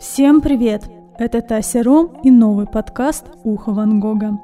Всем привет! Это Тася Ром и новый подкаст «Ухо Ван Гога».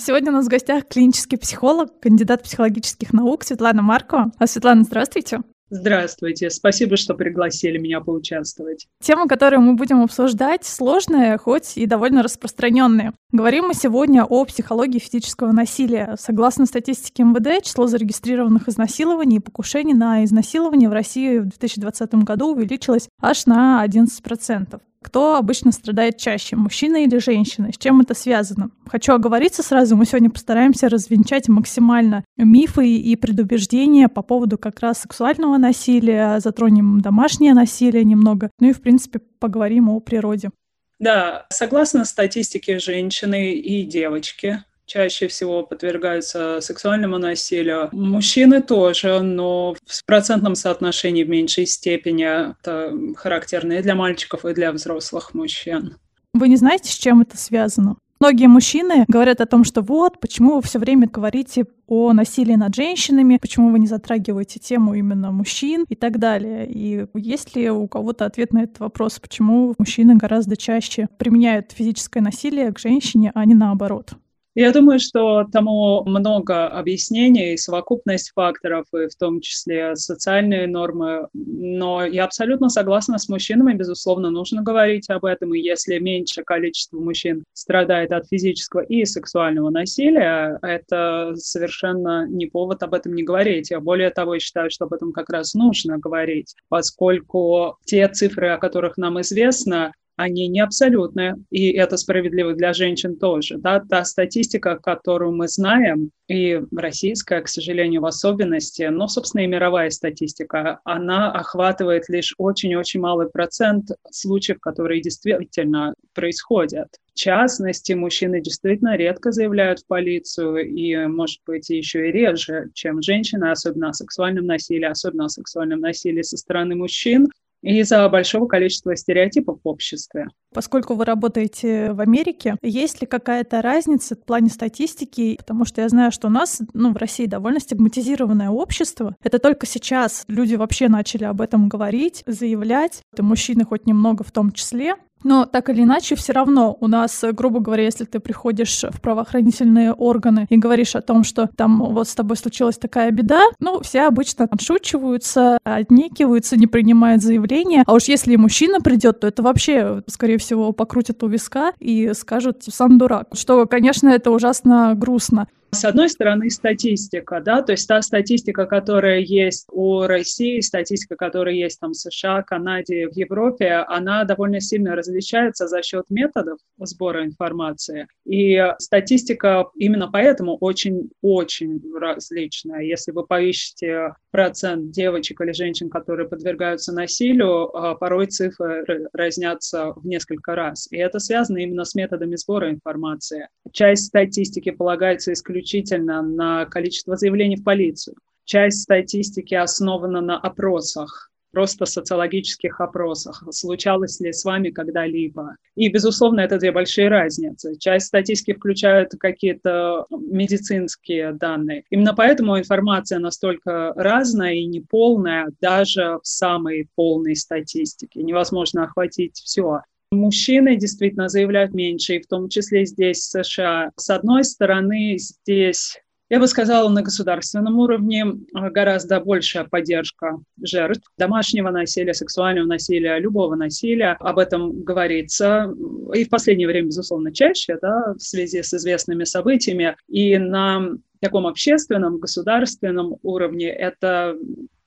Сегодня у нас в гостях клинический психолог, кандидат психологических наук Светлана Маркова. А Светлана, здравствуйте. Здравствуйте, спасибо, что пригласили меня поучаствовать. Тема, которую мы будем обсуждать, сложная, хоть и довольно распространенная. Говорим мы сегодня о психологии физического насилия. Согласно статистике МВД, число зарегистрированных изнасилований и покушений на изнасилование в России в 2020 году увеличилось аж на 11%. Кто обычно страдает чаще, мужчина или женщина? С чем это связано? Хочу оговориться сразу, мы сегодня постараемся развенчать максимально мифы и предубеждения по поводу как раз сексуального насилия, затронем домашнее насилие немного, ну и, в принципе, поговорим о природе. Да, согласно статистике, женщины и девочки чаще всего подвергаются сексуальному насилию. Мужчины тоже, но в процентном соотношении в меньшей степени. Это характерно и для мальчиков, и для взрослых мужчин. Вы не знаете, с чем это связано? Многие мужчины говорят о том, что вот, почему вы все время говорите о насилии над женщинами, почему вы не затрагиваете тему именно мужчин и так далее. И есть ли у кого-то ответ на этот вопрос, почему мужчины гораздо чаще применяют физическое насилие к женщине, а не наоборот? Я думаю, что тому много объяснений, совокупность факторов, и в том числе социальные нормы. Но я абсолютно согласна с мужчинами, безусловно, нужно говорить об этом. И если меньше количество мужчин страдает от физического и сексуального насилия, это совершенно не повод об этом не говорить. Я более того, считаю, что об этом как раз нужно говорить, поскольку те цифры, о которых нам известно, они не абсолютные, и это справедливо для женщин тоже. Да? Та статистика, которую мы знаем, и российская, к сожалению, в особенности, но, собственно, и мировая статистика, она охватывает лишь очень-очень малый процент случаев, которые действительно происходят. В частности, мужчины действительно редко заявляют в полицию, и, может быть, еще и реже, чем женщины, особенно о сексуальном насилии, особенно о сексуальном насилии со стороны мужчин из-за большого количества стереотипов в обществе. Поскольку вы работаете в Америке, есть ли какая-то разница в плане статистики? Потому что я знаю, что у нас, ну, в России довольно стигматизированное общество. Это только сейчас люди вообще начали об этом говорить, заявлять. И мужчины хоть немного в том числе. Но так или иначе, все равно у нас, грубо говоря, если ты приходишь в правоохранительные органы и говоришь о том, что там вот с тобой случилась такая беда, ну, все обычно отшучиваются, отнекиваются, не принимают заявления. А уж если мужчина придет, то это вообще, скорее всего, покрутят у виска и скажут «сам дурак». Что, конечно, это ужасно грустно. С одной стороны, статистика, да, то есть та статистика, которая есть у России, статистика, которая есть там в США, Канаде, в Европе, она довольно сильно различается за счет методов сбора информации. И статистика именно поэтому очень-очень различная. Если вы поищете процент девочек или женщин, которые подвергаются насилию, а, порой цифры разнятся в несколько раз. И это связано именно с методами сбора информации. Часть статистики полагается исключительно исключительно на количество заявлений в полицию. Часть статистики основана на опросах, просто социологических опросах. Случалось ли с вами когда-либо? И, безусловно, это две большие разницы. Часть статистики включает какие-то медицинские данные. Именно поэтому информация настолько разная и неполная даже в самой полной статистике. Невозможно охватить все. Мужчины действительно заявляют меньше, и в том числе здесь, в США. С одной стороны, здесь я бы сказала, на государственном уровне гораздо большая поддержка жертв домашнего насилия, сексуального насилия, любого насилия. Об этом говорится и в последнее время, безусловно, чаще, да, в связи с известными событиями. И на таком общественном, государственном уровне это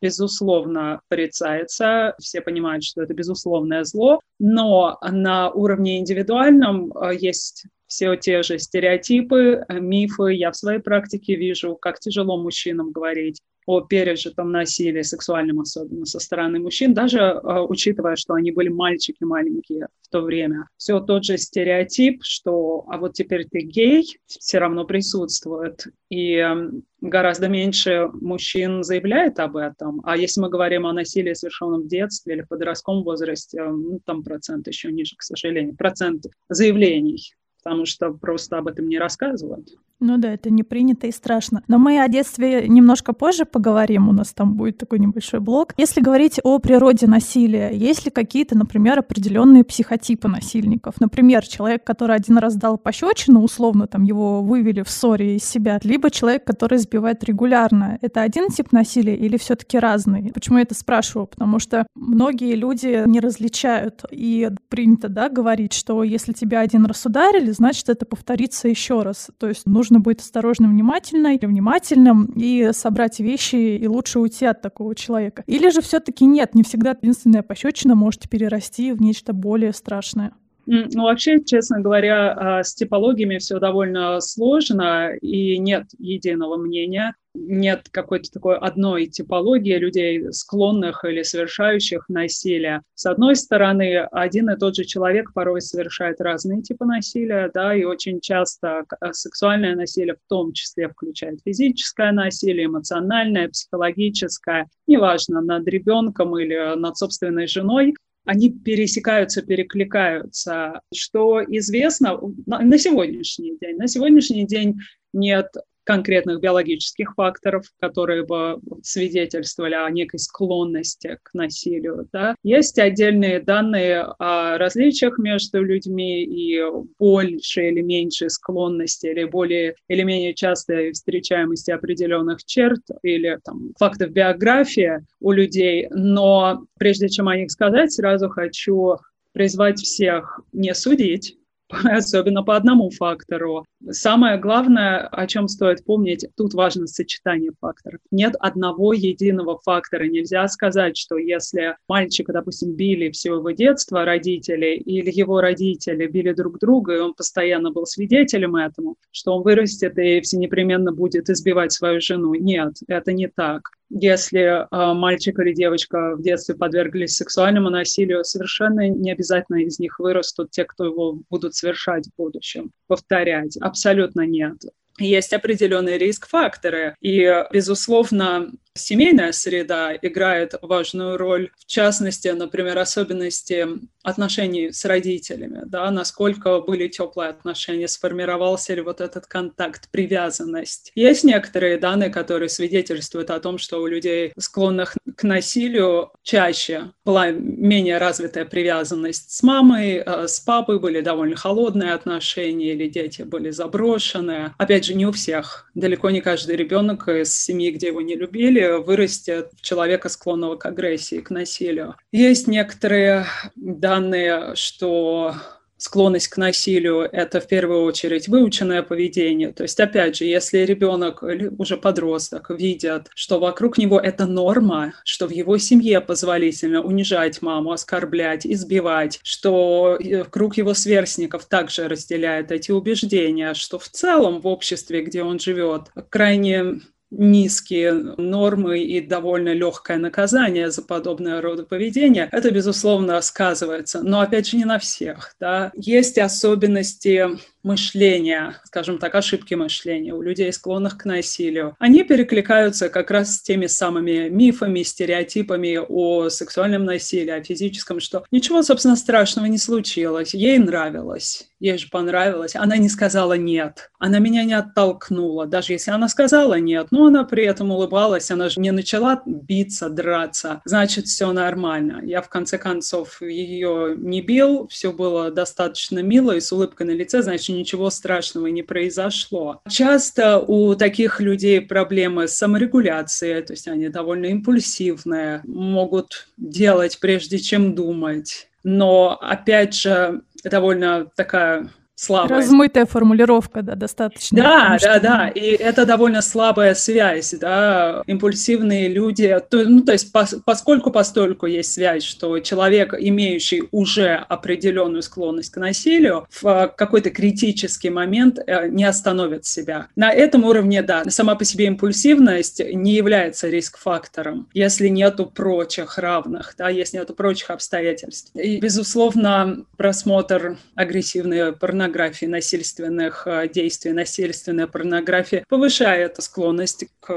безусловно, порицается, все понимают, что это безусловное зло, но на уровне индивидуальном э, есть все те же стереотипы, э, мифы. Я в своей практике вижу, как тяжело мужчинам говорить о пережитом насилии, сексуальном особенно со стороны мужчин, даже э, учитывая, что они были мальчики маленькие в то время. Все тот же стереотип, что а вот теперь ты гей, все равно присутствует. И э, гораздо меньше мужчин заявляет об этом. А если мы говорим о насилии, совершенном в детстве или в подростковом возрасте, ну, там процент еще ниже, к сожалению, процент заявлений потому что просто об этом не рассказывают. Ну да, это не принято и страшно. Но мы о детстве немножко позже поговорим, у нас там будет такой небольшой блок. Если говорить о природе насилия, есть ли какие-то, например, определенные психотипы насильников? Например, человек, который один раз дал пощечину, условно там его вывели в ссоре из себя, либо человек, который избивает регулярно. Это один тип насилия или все таки разный? Почему я это спрашиваю? Потому что многие люди не различают, и принято, да, говорить, что если тебя один раз ударили, значит, это повторится еще раз. То есть нужно нужно быть осторожным, внимательной, внимательным и собрать вещи, и лучше уйти от такого человека. Или же все таки нет, не всегда единственная пощечина может перерасти в нечто более страшное. Ну, вообще, честно говоря, а, с типологиями все довольно сложно, и нет единого мнения нет какой-то такой одной типологии людей, склонных или совершающих насилие. С одной стороны, один и тот же человек порой совершает разные типы насилия, да, и очень часто э, сексуальное насилие в том числе включает физическое насилие, эмоциональное, психологическое, неважно, над ребенком или над собственной женой, они пересекаются, перекликаются. Что известно на сегодняшний день? На сегодняшний день нет конкретных биологических факторов, которые бы свидетельствовали о некой склонности к насилию. Да. Есть отдельные данные о различиях между людьми и больше или меньшей склонности или более или менее частой встречаемости определенных черт или там, фактов биографии у людей. Но прежде чем о них сказать, сразу хочу призвать всех не судить, особенно по одному фактору. Самое главное, о чем стоит помнить, тут важно сочетание факторов. Нет одного единого фактора. Нельзя сказать, что если мальчика, допустим, били все его детство родители или его родители били друг друга, и он постоянно был свидетелем этому, что он вырастет и все непременно будет избивать свою жену. Нет, это не так если э, мальчик или девочка в детстве подверглись сексуальному насилию, совершенно не обязательно из них вырастут те, кто его будут совершать в будущем, повторять. Абсолютно нет есть определенные риск-факторы. И, безусловно, семейная среда играет важную роль, в частности, например, особенности отношений с родителями, да, насколько были теплые отношения, сформировался ли вот этот контакт, привязанность. Есть некоторые данные, которые свидетельствуют о том, что у людей, склонных к насилию, чаще была менее развитая привязанность с мамой, э, с папой были довольно холодные отношения, или дети были заброшены. Опять же, не у всех. Далеко не каждый ребенок из семьи, где его не любили, вырастет в человека, склонного к агрессии, к насилию. Есть некоторые данные, что склонность к насилию – это в первую очередь выученное поведение. То есть, опять же, если ребенок или уже подросток видят, что вокруг него это норма, что в его семье позволительно унижать маму, оскорблять, избивать, что круг его сверстников также разделяет эти убеждения, что в целом в обществе, где он живет, крайне низкие нормы и довольно легкое наказание за подобное рода поведение, это, безусловно, сказывается. Но, опять же, не на всех. Да? Есть особенности мышления, скажем так, ошибки мышления у людей, склонных к насилию, они перекликаются как раз с теми самыми мифами, стереотипами о сексуальном насилии, о физическом, что ничего, собственно, страшного не случилось, ей нравилось, ей же понравилось, она не сказала «нет», она меня не оттолкнула, даже если она сказала «нет», но она при этом улыбалась, она же не начала биться, драться, значит, все нормально. Я, в конце концов, ее не бил, все было достаточно мило и с улыбкой на лице, значит, ничего страшного не произошло. Часто у таких людей проблемы с саморегуляцией, то есть они довольно импульсивные, могут делать прежде чем думать. Но, опять же, довольно такая слабая. Размытая формулировка, да, достаточно. Да, да, да, и это довольно слабая связь, да, импульсивные люди, то, ну, то есть пос, поскольку постольку есть связь, что человек, имеющий уже определенную склонность к насилию, в какой-то критический момент э, не остановит себя. На этом уровне, да, сама по себе импульсивность не является риск-фактором, если нету прочих равных, да, если нету прочих обстоятельств. И, безусловно, просмотр агрессивной порнографии порнографии, насильственных э, действий, насильственная порнография повышает склонность к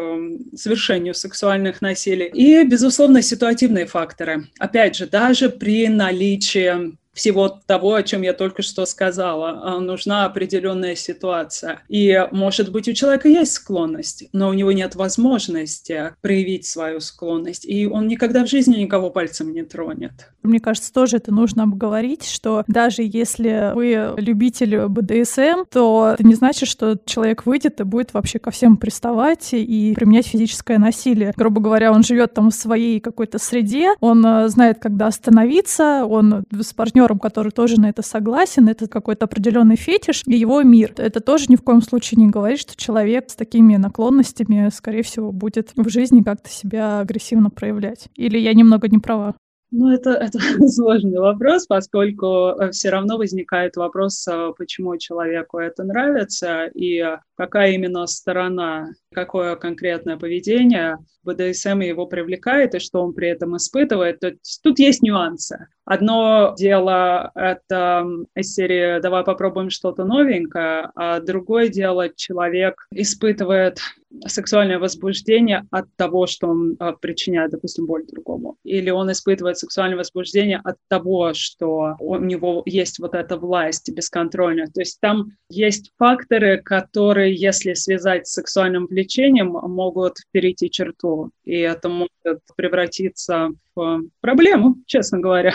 совершению сексуальных насилий. И, безусловно, ситуативные факторы. Опять же, даже при наличии всего того, о чем я только что сказала. А, нужна определенная ситуация. И, может быть, у человека есть склонность, но у него нет возможности проявить свою склонность, и он никогда в жизни никого пальцем не тронет. Мне кажется, тоже это нужно обговорить, что даже если вы любитель БДСМ, то это не значит, что человек выйдет и будет вообще ко всем приставать и применять физическое насилие. Грубо говоря, он живет там в своей какой-то среде, он э, знает, когда остановиться, он с партнером, который тоже на это согласен, это какой-то определенный фетиш и его мир. Это тоже ни в коем случае не говорит, что человек с такими наклонностями, скорее всего, будет в жизни как-то себя агрессивно проявлять. Или я немного не права? Ну, это, это сложный вопрос, поскольку э, все равно возникает вопрос, э, почему человеку это нравится и какая именно сторона, какое конкретное поведение БДСМ его привлекает и что он при этом испытывает. Тут, тут есть нюансы. Одно дело — это из серии «давай попробуем что-то новенькое», а другое дело — человек испытывает сексуальное возбуждение от того, что он а, причиняет, допустим, боль другому. Или он испытывает сексуальное возбуждение от того, что у него есть вот эта власть бесконтрольная. То есть там есть факторы, которые, если связать с сексуальным влечением, могут перейти черту. И это может превратиться в проблему, честно говоря.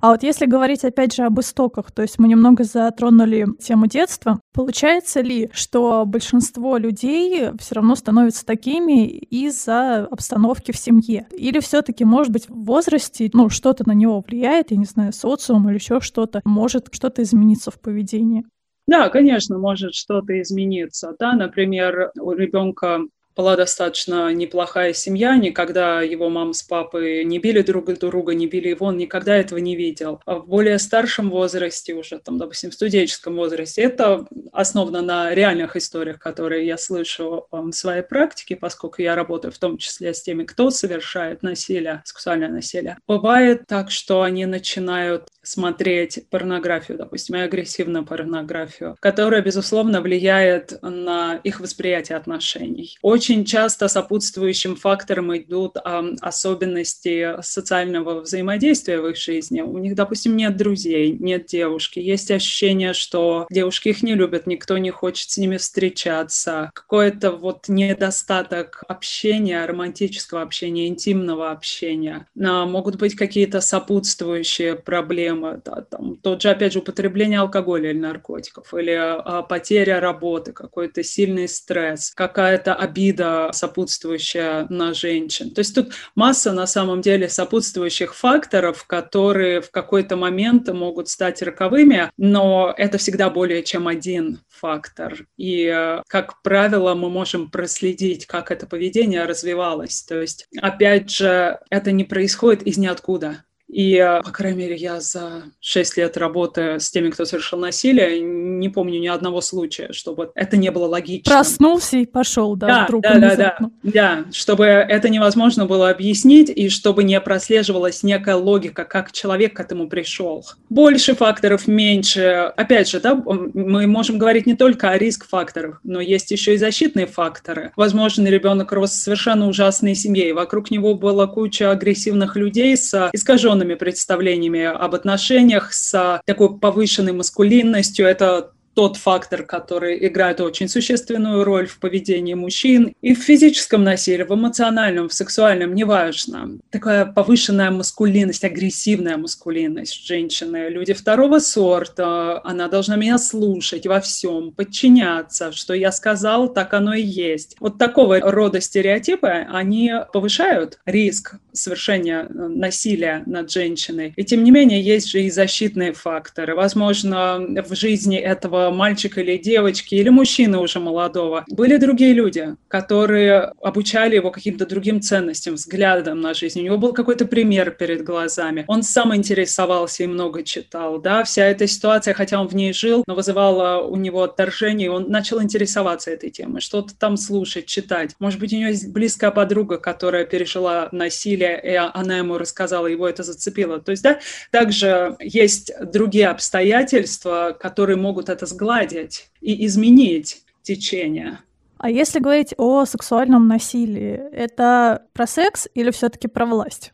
А вот если говорить опять же об истоках, то есть мы немного затронули тему детства, получается ли, что большинство людей все равно становятся такими из-за обстановки в семье? Или все-таки, может быть, в возрасте, ну, что-то на него влияет, я не знаю, социум или еще что-то, может что-то измениться в поведении? Да, конечно, может что-то измениться. Да, например, у ребенка была достаточно неплохая семья, никогда его мама с папой не били друг друга, не били его, он никогда этого не видел. А в более старшем возрасте, уже там, допустим, в студенческом возрасте, это основано на реальных историях, которые я слышу в своей практике, поскольку я работаю в том числе с теми, кто совершает насилие, сексуальное насилие. Бывает так, что они начинают смотреть порнографию, допустим, и агрессивную порнографию, которая, безусловно, влияет на их восприятие отношений. Очень часто сопутствующим фактором идут а, особенности социального взаимодействия в их жизни. У них, допустим, нет друзей, нет девушки. Есть ощущение, что девушки их не любят, никто не хочет с ними встречаться. Какой-то вот недостаток общения, романтического общения, интимного общения. А, могут быть какие-то сопутствующие проблемы, да, там, тот же, опять же, употребление алкоголя или наркотиков, или а, потеря работы, какой-то сильный стресс, какая-то обида, сопутствующая на женщин. То есть тут масса, на самом деле, сопутствующих факторов, которые в какой-то момент могут стать роковыми, но это всегда более чем один фактор. И, как правило, мы можем проследить, как это поведение развивалось. То есть, опять же, это не происходит из ниоткуда. И, по крайней мере, я за 6 лет работы с теми, кто совершил насилие, не помню ни одного случая, чтобы это не было логично. Проснулся и пошел, да, да вдруг да, да, да, да, чтобы это невозможно было объяснить и чтобы не прослеживалась некая логика, как человек к этому пришел. Больше факторов, меньше. Опять же, да, мы можем говорить не только о риск-факторах, но есть еще и защитные факторы. Возможно, ребенок рос в совершенно ужасной семье, и вокруг него была куча агрессивных людей с искаженными определенными представлениями об отношениях, с такой повышенной маскулинностью. Это тот фактор, который играет очень существенную роль в поведении мужчин и в физическом насилии, в эмоциональном, в сексуальном, неважно. Такая повышенная маскулинность, агрессивная маскулинность женщины. Люди второго сорта, она должна меня слушать во всем, подчиняться, что я сказал, так оно и есть. Вот такого рода стереотипы, они повышают риск совершения э, насилия над женщиной. И тем не менее, есть же и защитные факторы. Возможно, в жизни этого мальчика или девочки, или мужчины уже молодого. Были другие люди, которые обучали его каким-то другим ценностям, взглядам на жизнь. У него был какой-то пример перед глазами. Он сам интересовался и много читал. Да? Вся эта ситуация, хотя он в ней жил, но вызывала у него отторжение, он начал интересоваться этой темой, что-то там слушать, читать. Может быть, у него есть близкая подруга, которая пережила насилие, и она ему рассказала, его это зацепило. То есть, да, также есть другие обстоятельства, которые могут это сгладить и изменить течение. А если говорить о сексуальном насилии, это про секс или все-таки про власть?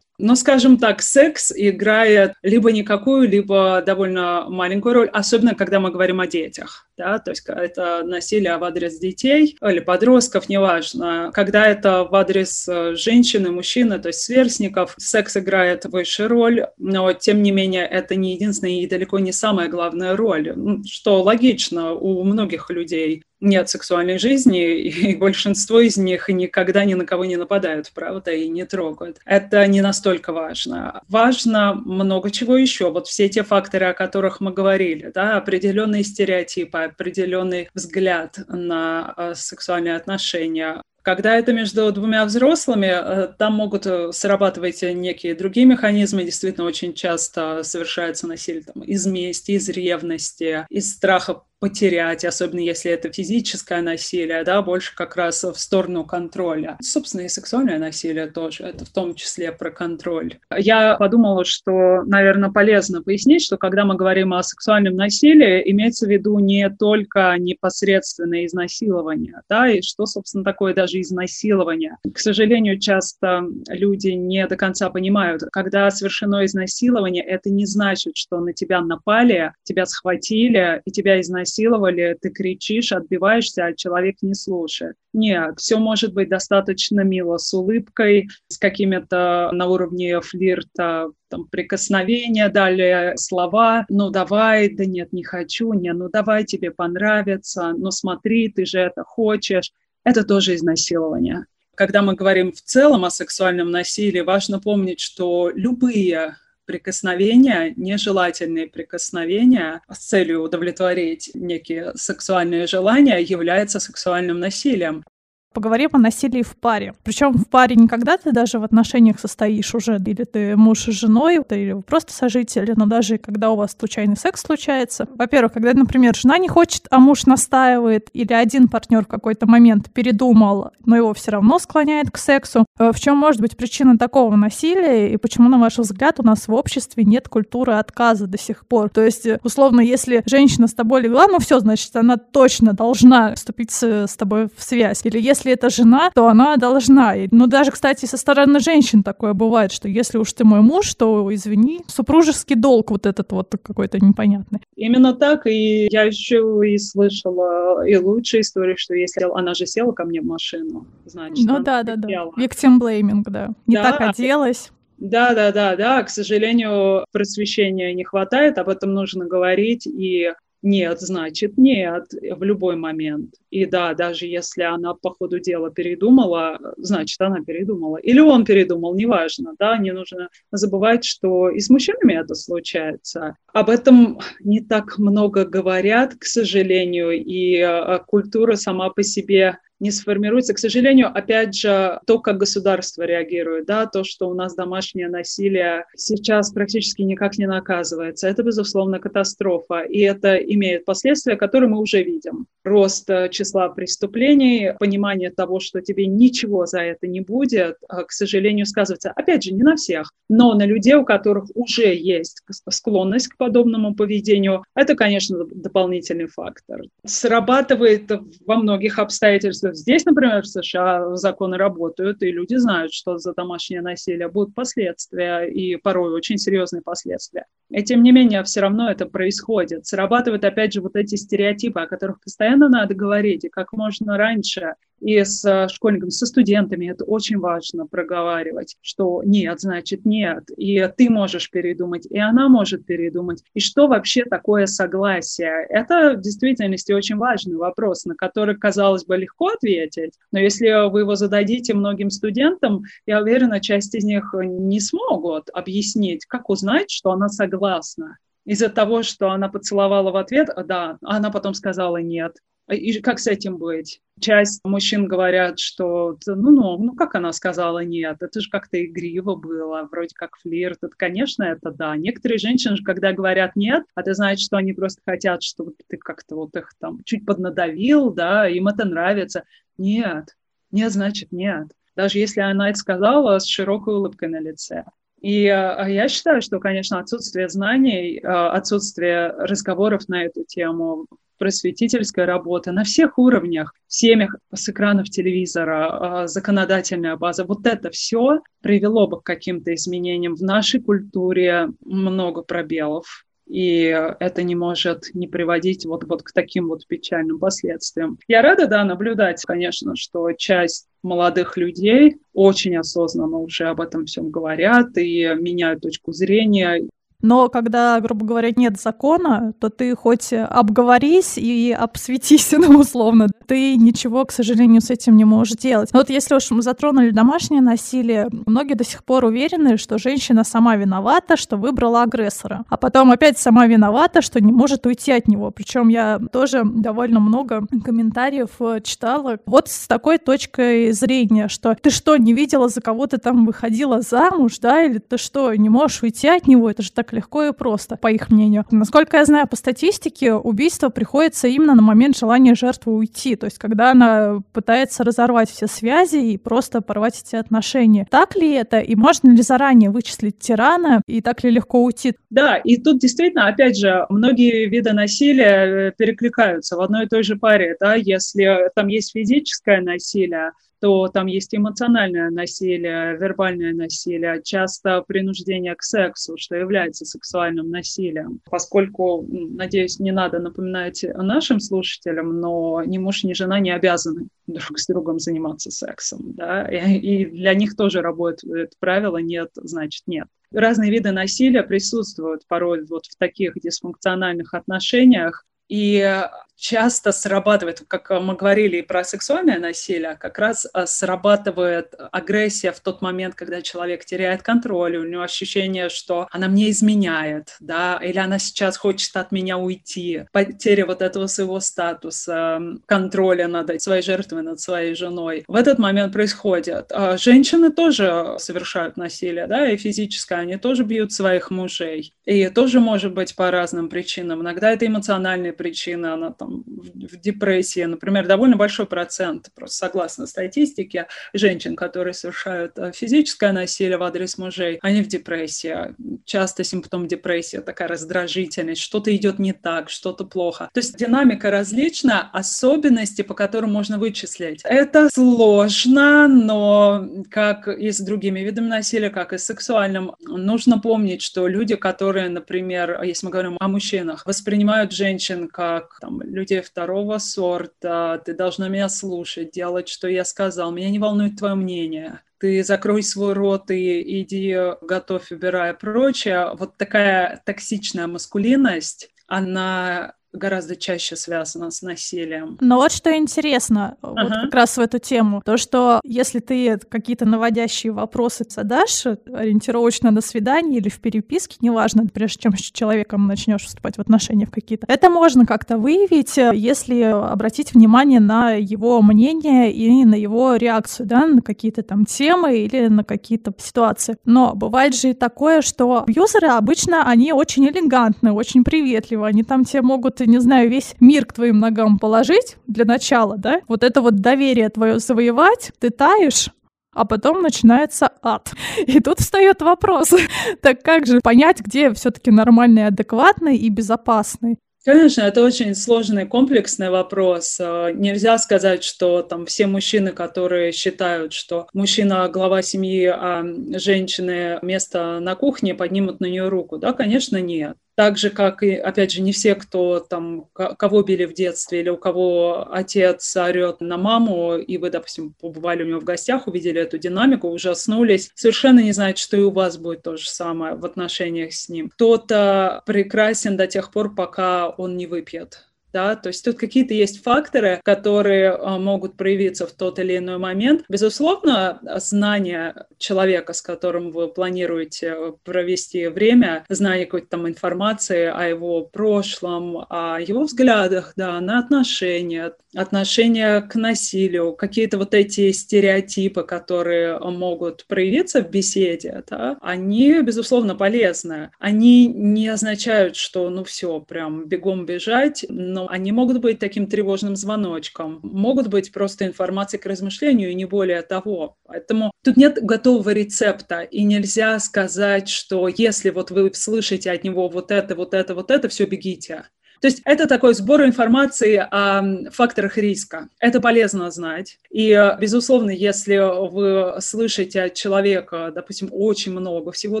Но, скажем так, секс играет либо никакую, либо довольно маленькую роль, особенно когда мы говорим о детях. Да? То есть это насилие в адрес детей или подростков, неважно. Когда это в адрес э, женщины, мужчины, то есть сверстников, секс играет высшую роль, но, тем не менее, это не единственная и далеко не самая главная роль, что логично у многих людей нет сексуальной жизни, и большинство из них никогда ни на кого не нападают, правда, и не трогают. Это не настолько важно. Важно много чего еще. Вот все те факторы, о которых мы говорили, да, определенные стереотипы, определенный взгляд на э, сексуальные отношения, когда это между двумя взрослыми, э, там могут э, срабатывать некие другие механизмы. Действительно, очень часто совершается насилие там, из мести, из ревности, из страха потерять, особенно если это физическое насилие, да, больше как раз в сторону контроля. Собственно, и сексуальное насилие тоже, это в том числе про контроль. Я подумала, что, наверное, полезно пояснить, что когда мы говорим о сексуальном насилии, имеется в виду не только непосредственное изнасилование, да, и что, собственно, такое даже изнасилование. К сожалению, часто люди не до конца понимают, когда совершено изнасилование, это не значит, что на тебя напали, тебя схватили и тебя изнасиловали изнасиловали, ты кричишь, отбиваешься, а человек не слушает. Нет, все может быть достаточно мило, с улыбкой, с какими-то на уровне флирта, там, прикосновения, далее слова, ну давай, да нет, не хочу, не, ну давай, тебе понравится, ну смотри, ты же это хочешь. Это тоже изнасилование. Когда мы говорим в целом о сексуальном насилии, важно помнить, что любые прикосновения, нежелательные прикосновения с целью удовлетворить некие сексуальные желания является сексуальным насилием. Поговорим о насилии в паре. Причем в паре не когда ты даже в отношениях состоишь уже, или ты муж с женой, или просто сожители, но даже когда у вас случайный секс случается. Во-первых, когда, например, жена не хочет, а муж настаивает, или один партнер в какой-то момент передумал, но его все равно склоняет к сексу. Э, в чем может быть причина такого насилия, и почему, на ваш взгляд, у нас в обществе нет культуры отказа до сих пор? То есть, условно, если женщина с тобой легла, ну все, значит, она точно должна вступить с тобой в связь. Или если если это жена, то она должна. Ну, даже, кстати, со стороны женщин такое бывает, что если уж ты мой муж, то, извини, супружеский долг вот этот вот какой-то непонятный. Именно так, и я еще и слышала и лучшие истории, что если она же села ко мне в машину, значит, Ну да, да, да. Victim blaming, да. Не да, так оделась. Да, да, да, да. К сожалению, просвещения не хватает, об этом нужно говорить. И нет, значит нет в любой момент. И да, даже если она по ходу дела передумала, значит, она передумала. Или он передумал, неважно, да, не нужно забывать, что и с мужчинами это случается. Об этом не так много говорят, к сожалению, и э, культура сама по себе не сформируется. К сожалению, опять же, то, как государство реагирует, да, то, что у нас домашнее насилие сейчас практически никак не наказывается, это, безусловно, катастрофа. И это имеет последствия, которые мы уже видим. Рост э, числа преступлений, понимание того, что тебе ничего за это не будет, э, к сожалению, сказывается. Опять же, не на всех, но на людей, у которых уже есть склонность к подобному поведению, это, конечно, дополнительный фактор. Срабатывает во многих обстоятельствах Здесь, например, в США законы работают, и люди знают, что за домашнее насилие будут последствия, и порой очень серьезные последствия. И тем не менее, все равно это происходит. Срабатывают, опять же, вот эти стереотипы, о которых постоянно надо говорить, и как можно раньше и с э, школьниками, со студентами это очень важно проговаривать, что нет, значит нет, и ты можешь передумать, и она может передумать. И что вообще такое согласие? Это в действительности очень важный вопрос, на который, казалось бы, легко ответить, но если вы его зададите многим студентам, я уверена, часть из них не смогут объяснить, как узнать, что она согласна из-за того, что она поцеловала в ответ, да, а она потом сказала нет. И как с этим быть? Часть мужчин говорят, что ну, ну, ну как она сказала нет, это же как-то игриво было, вроде как флирт. Это, конечно, это да. Некоторые женщины же, когда говорят нет, это значит, что они просто хотят, чтобы ты как-то вот их там чуть поднадавил, да, им это нравится. Нет, нет, значит нет. Даже если она это сказала с широкой улыбкой на лице. И э, я считаю, что, конечно, отсутствие знаний, отсутствие разговоров на эту тему просветительской работы на всех уровнях, в семьях, с экранов телевизора, а, законодательная база. Вот это все привело бы к каким-то изменениям. В нашей культуре много пробелов и это не может не приводить вот, вот к таким вот печальным последствиям. Я рада, да, наблюдать, конечно, что часть молодых людей очень осознанно уже об этом всем говорят и меняют точку зрения. Но когда, грубо говоря, нет закона, то ты хоть обговорись и обсветись, ну, условно, ты ничего, к сожалению, с этим не можешь делать. Но вот если уж мы затронули домашнее насилие, многие до сих пор уверены, что женщина сама виновата, что выбрала агрессора. А потом опять сама виновата, что не может уйти от него. Причем я тоже довольно много комментариев э, читала вот с такой точкой зрения, что ты что, не видела, за кого ты там выходила замуж, да, или ты что, не можешь уйти от него? Это же так легко и просто, по их мнению. Насколько я знаю по статистике, убийство приходится именно на момент желания жертвы уйти, то есть когда она пытается разорвать все связи и просто порвать эти отношения. Так ли это? И можно ли заранее вычислить тирана? И так ли легко уйти? Да, и тут действительно, опять же, многие виды насилия э, перекликаются в одной и той же паре. Да? Если там есть физическое насилие, то там есть эмоциональное насилие, вербальное насилие, часто принуждение к сексу, что является сексуальным насилием. Поскольку, надеюсь, не надо напоминать нашим слушателям, но ни муж, ни жена не обязаны друг с другом заниматься сексом. Да? И, для них тоже работает правило «нет, значит нет» разные виды насилия присутствуют порой вот в таких дисфункциональных отношениях, и часто срабатывает, как мы говорили и про сексуальное насилие, как раз а, срабатывает агрессия в тот момент, когда человек теряет контроль, у него ощущение, что она мне изменяет, да, или она сейчас хочет от меня уйти, потеря вот этого своего статуса, контроля над своей жертвой, над своей женой. В этот момент происходит. А женщины тоже совершают насилие, да, и физическое, они тоже бьют своих мужей. И тоже может быть по разным причинам. Иногда это эмоциональные причины, она там в депрессии, например, довольно большой процент, просто согласно статистике, женщин, которые совершают э, физическое насилие в адрес мужей, они в депрессии. Часто симптом депрессии такая раздражительность, что-то идет не так, что-то плохо. То есть динамика различна, особенности, по которым можно вычислить. Это сложно, но как и с другими видами насилия, как и с сексуальным, нужно помнить, что люди, которые, например, если мы говорим о мужчинах, воспринимают женщин как там, людей второго сорта, ты должна меня слушать, делать, что я сказал, меня не волнует твое мнение, ты закрой свой рот и иди готовь, убирай прочее. Вот такая токсичная маскулинность, она гораздо чаще связано с насилием. Но вот что интересно, ага. вот как раз в эту тему, то, что если ты какие-то наводящие вопросы задашь ориентировочно на свидание или в переписке, неважно, прежде чем с человеком начнешь вступать в отношения в какие-то, это можно как-то выявить, если обратить внимание на его мнение и на его реакцию, да, на какие-то там темы или на какие-то ситуации. Но бывает же и такое, что юзеры обычно, они очень элегантны, очень приветливы, они там тебе могут не знаю, весь мир к твоим ногам положить для начала, да, вот это вот доверие твое завоевать, ты таешь, а потом начинается ад. И тут встает вопрос, так как же понять, где все-таки нормальный, адекватный и безопасный? Конечно, это очень сложный, комплексный вопрос. А, нельзя сказать, что там все мужчины, которые считают, что мужчина глава семьи, а женщины место на кухне, поднимут на нее руку. Да, конечно, нет. Так же, как и, опять же, не все, кто там, кого били в детстве или у кого отец орет на маму, и вы, допустим, побывали у него в гостях, увидели эту динамику, ужаснулись, совершенно не знает, что и у вас будет то же самое в отношениях с ним. Кто-то прекрасен до тех пор, пока он не выпьет да, то есть тут какие-то есть факторы, которые а, могут проявиться в тот или иной момент. Безусловно, знание человека, с которым вы планируете э, провести время, знание какой-то там информации о его прошлом, о его взглядах, да, на отношения, отношения к насилию, какие-то вот эти стереотипы, которые могут проявиться в беседе, да, они, безусловно, полезны. Они не означают, что, ну, все, прям бегом бежать, но они могут быть таким тревожным звоночком, могут быть просто информацией к размышлению и не более того. Поэтому тут нет готового рецепта, и нельзя сказать, что если вот вы слышите от него вот это, вот это, вот это, все, бегите То есть это такой сбор информации о факторах риска. Это полезно знать. И, безусловно, если вы слышите от человека, допустим, очень много всего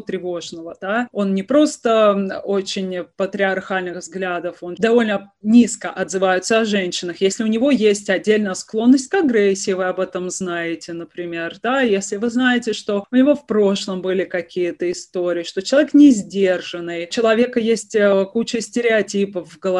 тревожного, да, он не просто очень патриархальных взглядов, он довольно низко отзывается о женщинах. Если у него есть отдельная склонность к агрессии, вы об этом знаете, например, да, если вы знаете, что у него в прошлом были какие-то истории, что человек не сдержанный, у человека есть э, куча стереотипов в голове,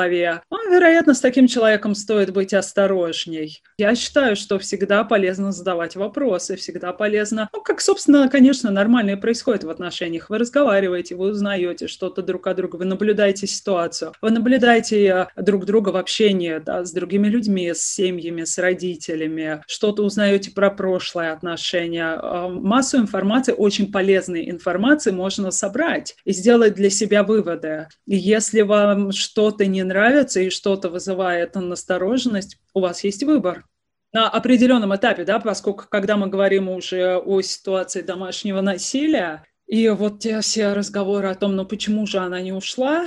ну, вероятно, с таким человеком стоит быть осторожней. Я считаю, что всегда полезно задавать вопросы, всегда полезно, ну, как, собственно, конечно, нормально и происходит в отношениях. Вы разговариваете, вы узнаете что-то друг от друга, вы наблюдаете ситуацию, вы наблюдаете э, друг друга в общении да, с другими людьми, с семьями, с родителями, что-то узнаете про прошлое отношения. Э, массу информации, очень полезной информации можно собрать и сделать для себя выводы. И если вам что-то не нравится и что-то вызывает настороженность, у вас есть выбор. На определенном этапе, да, поскольку когда мы говорим уже о ситуации домашнего насилия, и вот те все разговоры о том, ну почему же она не ушла,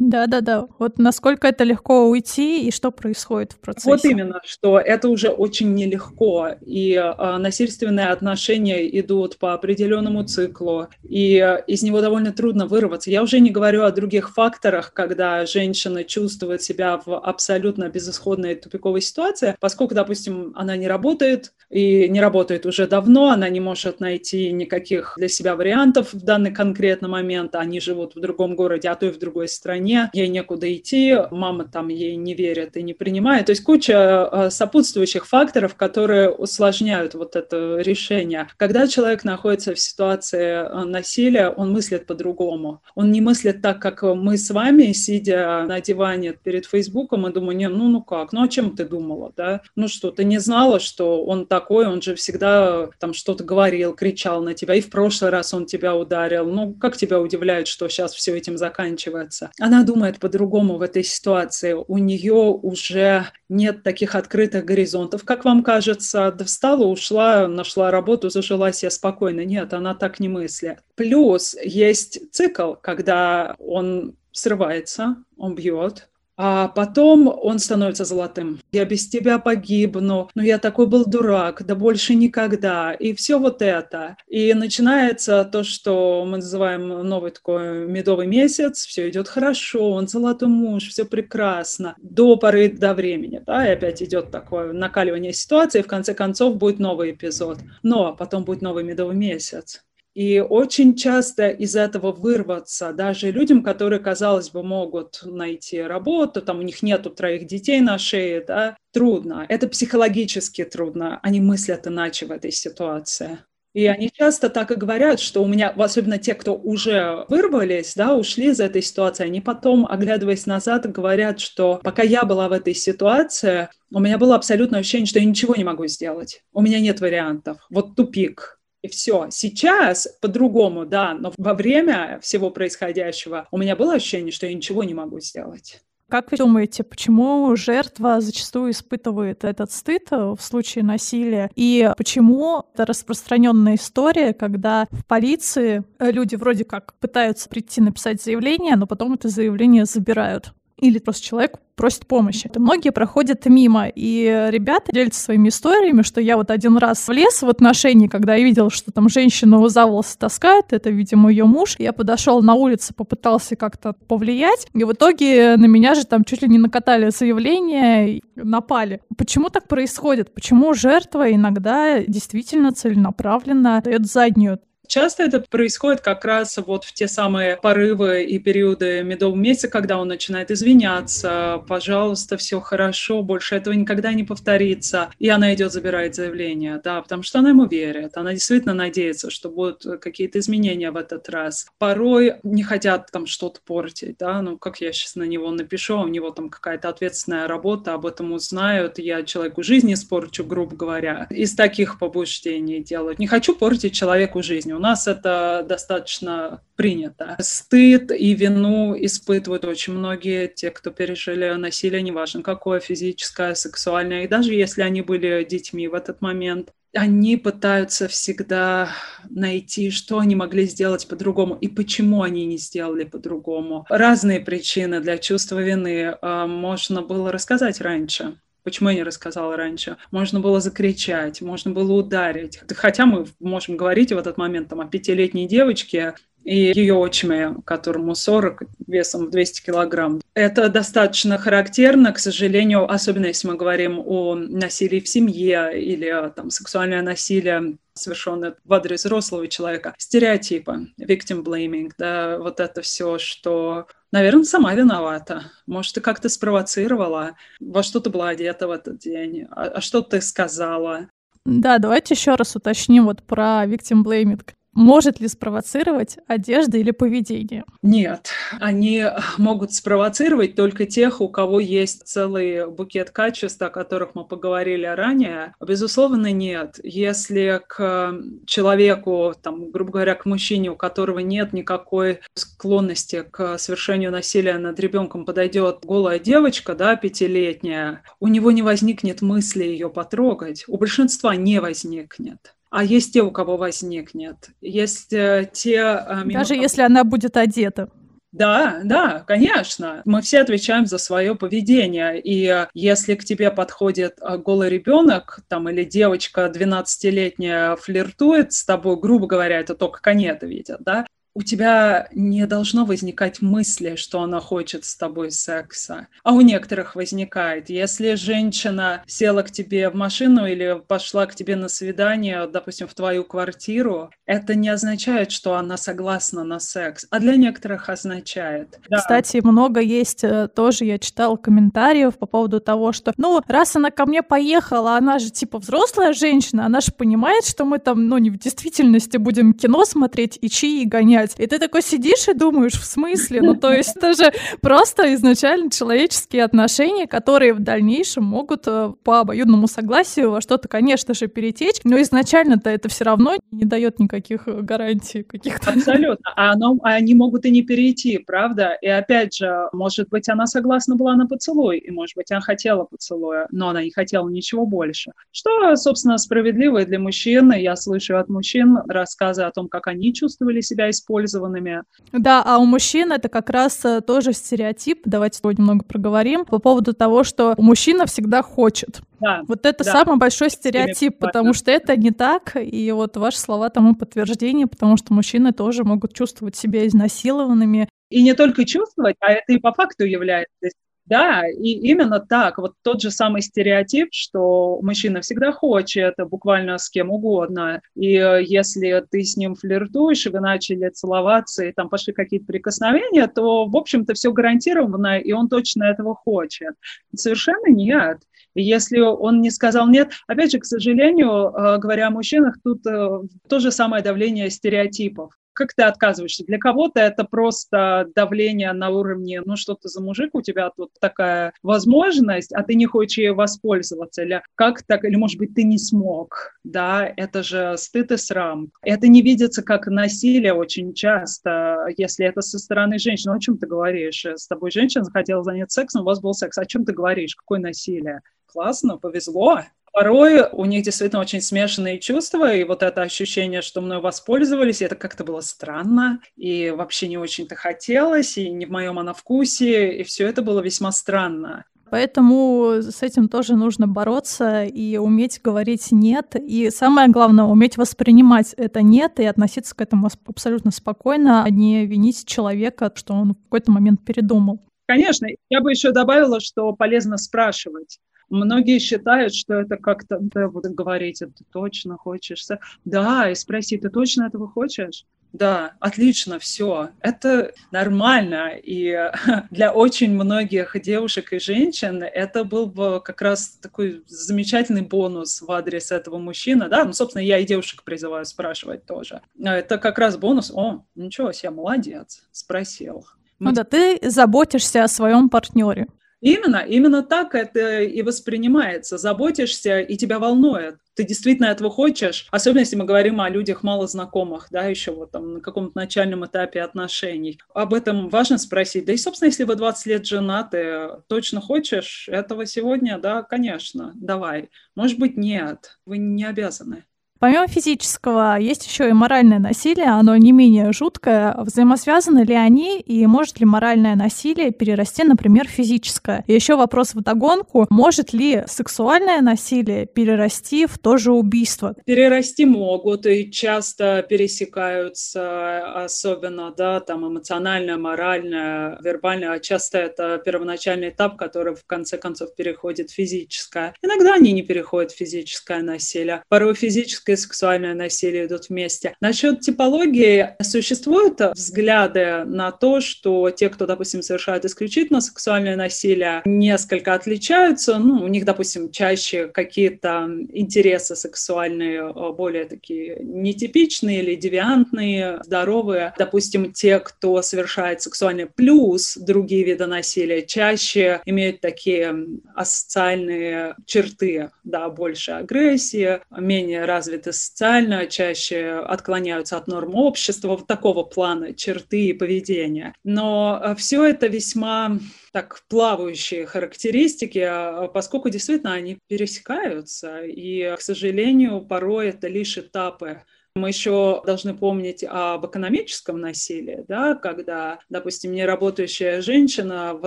да-да-да. Вот насколько это легко уйти и что происходит в процессе? Вот именно, что это уже очень нелегко. И э, насильственные отношения идут по определенному циклу, и э, из него довольно трудно вырваться. Я уже не говорю о других факторах, когда женщина чувствует себя в абсолютно безысходной тупиковой ситуации, поскольку, допустим, она не работает, и не работает уже давно, она не может найти никаких для себя вариантов в данный конкретный момент, они живут в другом городе, а то и в другой стране, стране, ей некуда идти, мама там ей не верит и не принимает. То есть куча э, сопутствующих факторов, которые усложняют вот это решение. Когда человек находится в ситуации э, насилия, он мыслит по-другому. Он не мыслит так, как мы с вами, сидя на диване перед Фейсбуком, и думаю, не, ну, ну как, ну о чем ты думала, да? Ну что, ты не знала, что он такой, он же всегда там что-то говорил, кричал на тебя, и в прошлый раз он тебя ударил. Ну, как тебя удивляет, что сейчас все этим заканчивается? Она думает по-другому в этой ситуации. У нее уже нет таких открытых горизонтов, как вам кажется. Да встала, ушла, нашла работу, зажила себе спокойно. Нет, она так не мыслит. Плюс есть цикл, когда он срывается, он бьет, а потом он становится золотым. Я без тебя погибну, но я такой был дурак, да больше никогда. И все вот это. И начинается то, что мы называем новый такой медовый месяц, все идет хорошо, он золотой муж, все прекрасно, до поры до времени, да, и опять идет такое накаливание ситуации, и в конце концов будет новый эпизод. Но потом будет новый медовый месяц. И очень часто из этого вырваться даже людям, которые, казалось бы, могут найти работу, там у них нету троих детей на шее, да, трудно. Это психологически трудно. Они мыслят иначе в этой ситуации. И они часто так и говорят, что у меня, особенно те, кто уже вырвались, да, ушли из этой ситуации, они потом, оглядываясь назад, говорят, что пока я была в этой ситуации, у меня было абсолютное ощущение, что я ничего не могу сделать. У меня нет вариантов. Вот тупик. И все. Сейчас по-другому, да, но во время всего происходящего у меня было ощущение, что я ничего не могу сделать. Как вы думаете, почему жертва зачастую испытывает этот стыд в случае насилия? И почему это распространенная история, когда в полиции люди вроде как пытаются прийти написать заявление, но потом это заявление забирают? Или просто человек просит помощи. Это многие проходят мимо, и ребята делятся своими историями, что я вот один раз влез в отношения, когда я видел, что там женщину за волосы таскают, это, видимо, ее муж. Я подошел на улице, попытался как-то повлиять, и в итоге на меня же там чуть ли не накатали заявление, напали. Почему так происходит? Почему жертва иногда действительно целенаправленно дает заднюю? Часто это происходит как раз вот в те самые порывы и периоды медового месяца, когда он начинает извиняться, пожалуйста, все хорошо, больше этого никогда не повторится. И она идет забирает заявление, да, потому что она ему верит, она действительно надеется, что будут какие-то изменения в этот раз. Порой не хотят там что-то портить, да, ну как я сейчас на него напишу, у него там какая-то ответственная работа, об этом узнают, я человеку жизнь испорчу, грубо говоря. Из таких побуждений делают. Не хочу портить человеку жизнь, нас это достаточно принято. Стыд и вину испытывают очень многие те, кто пережили насилие, неважно какое, физическое, сексуальное, и даже если они были детьми в этот момент. они пытаются всегда найти, что они могли сделать по-другому и почему они не сделали по-другому. Разные причины для чувства вины а, можно было рассказать раньше. Почему я не рассказала раньше? Можно было закричать, можно было ударить. Хотя мы можем говорить в этот момент там, о пятилетней девочке, и ее отчиме, которому 40, весом в 200 килограмм. Это достаточно характерно, к сожалению, особенно если мы говорим о насилии в семье или там, сексуальное насилие совершенное в адрес взрослого человека. Стереотипы, victim blaming, да, вот это все, что, наверное, сама виновата. Может, ты как-то спровоцировала, во что ты была одета в этот день, а, а что ты сказала. Да, давайте еще раз уточним вот про victim blaming может ли спровоцировать одежда или поведение? Нет, они могут спровоцировать только тех, у кого есть целый букет качеств, о которых мы поговорили ранее. Безусловно, нет. Если к человеку, там, грубо говоря, к мужчине, у которого нет никакой склонности к совершению насилия над ребенком, подойдет голая девочка, да, пятилетняя, у него не возникнет мысли ее потрогать. У большинства не возникнет. А есть те, у кого возникнет. Есть э, те... Э, мимо... Даже если она будет одета. Да, да, конечно. Мы все отвечаем за свое поведение. И э, если к тебе подходит голый ребенок там, или девочка 12-летняя флиртует с тобой, грубо говоря, это только конеты видят, да, у тебя не должно возникать мысли, что она хочет с тобой секса. А у некоторых возникает. Если женщина села к тебе в машину или пошла к тебе на свидание, допустим, в твою квартиру, это не означает, что она согласна на секс, а для некоторых означает. Да. Кстати, много есть э, тоже, я читала комментариев по поводу того, что, ну, раз она ко мне поехала, она же типа взрослая женщина, она же понимает, что мы там, ну, не в действительности будем кино смотреть и чаи гонять понять. И ты такой сидишь и думаешь, в смысле? Ну, то есть это же просто изначально человеческие отношения, которые в дальнейшем могут э, по обоюдному согласию во что-то, конечно же, перетечь, но изначально-то это все равно не дает никаких э, гарантий каких-то. Абсолютно. А, оно, а они могут и не перейти, правда? И опять же, может быть, она согласна была на поцелуй, и, может быть, она хотела поцелуя, но она не хотела ничего больше. Что, собственно, справедливо для мужчин. Я слышу от мужчин рассказы о том, как они чувствовали себя использованными использованными. Да, а у мужчин это как раз э, тоже стереотип, давайте сегодня немного проговорим, по поводу того, что мужчина всегда хочет. Да, вот это да. самый большой стереотип, потому что это не так, и вот ваши слова тому подтверждение, потому что мужчины тоже могут чувствовать себя изнасилованными. И не только чувствовать, а это и по факту является да, и именно так. Вот тот же самый стереотип, что мужчина всегда хочет буквально с кем угодно. И э, если ты с ним флиртуешь, и вы начали целоваться, и там пошли какие-то прикосновения, то, в общем-то, все гарантированно, и он точно этого хочет. Совершенно нет. Если он не сказал нет, опять же, к сожалению, э, говоря о мужчинах, тут э, то же самое давление стереотипов как ты отказываешься? Для кого-то это просто давление на уровне, ну что ты за мужик, у тебя тут такая возможность, а ты не хочешь ее воспользоваться, или как так, или может быть ты не смог, да, это же стыд и срам. Это не видится как насилие очень часто, если это со стороны женщины. Ну, о чем ты говоришь? С тобой женщина захотела заняться сексом, у вас был секс. О чем ты говоришь? Какое насилие? Классно, повезло. Порой у них действительно очень смешанные чувства, и вот это ощущение, что мной воспользовались, это как-то было странно, и вообще не очень-то хотелось, и не в моем она вкусе, и все это было весьма странно. Поэтому с этим тоже нужно бороться и уметь говорить «нет». И самое главное — уметь воспринимать это «нет» и относиться к этому абсолютно спокойно, а не винить человека, что он в какой-то момент передумал. Конечно. Я бы еще добавила, что полезно спрашивать. Многие считают, что это как-то, да, будут говорить, ты точно хочешь? Да, и спроси, ты точно этого хочешь? Да, отлично, все. Это нормально. И для очень многих девушек и женщин это был бы как раз такой замечательный бонус в адрес этого мужчины. Да, ну, собственно, я и девушек призываю спрашивать тоже. Это как раз бонус. О, ничего себе, молодец, спросил. Ну да, ты заботишься о своем партнере. Именно, именно так это и воспринимается. Заботишься, и тебя волнует. Ты действительно этого хочешь, особенно если мы говорим о людях мало знакомых, да, еще вот там на каком-то начальном этапе отношений. Об этом важно спросить. Да и, собственно, если вы 20 лет женаты, точно хочешь этого сегодня, да, конечно, давай. Может быть, нет, вы не обязаны. Помимо физического, есть еще и моральное насилие, оно не менее жуткое. Взаимосвязаны ли они и может ли моральное насилие перерасти, например, физическое? И еще вопрос в догонку, может ли сексуальное насилие перерасти в то же убийство? Перерасти могут и часто пересекаются, особенно, да, там эмоциональное, моральное, вербальное, а часто это первоначальный этап, который в конце концов переходит в физическое. Иногда они не переходят в физическое насилие. Порой физическое и сексуальное насилие идут вместе. Насчет типологии существуют взгляды на то, что те, кто, допустим, совершают исключительно сексуальное насилие, несколько отличаются. Ну, у них, допустим, чаще какие-то интересы сексуальные э, более такие нетипичные или девиантные, здоровые. Допустим, те, кто совершает сексуальное плюс другие виды насилия, чаще имеют такие асоциальные черты, да, больше агрессии, менее развитые развиты социально, чаще отклоняются от норм общества, вот такого плана черты и поведения. Но э, все это весьма так плавающие характеристики, а, поскольку действительно они пересекаются, и, к сожалению, порой это лишь этапы мы еще должны помнить об экономическом насилии, да, когда, допустим, неработающая женщина в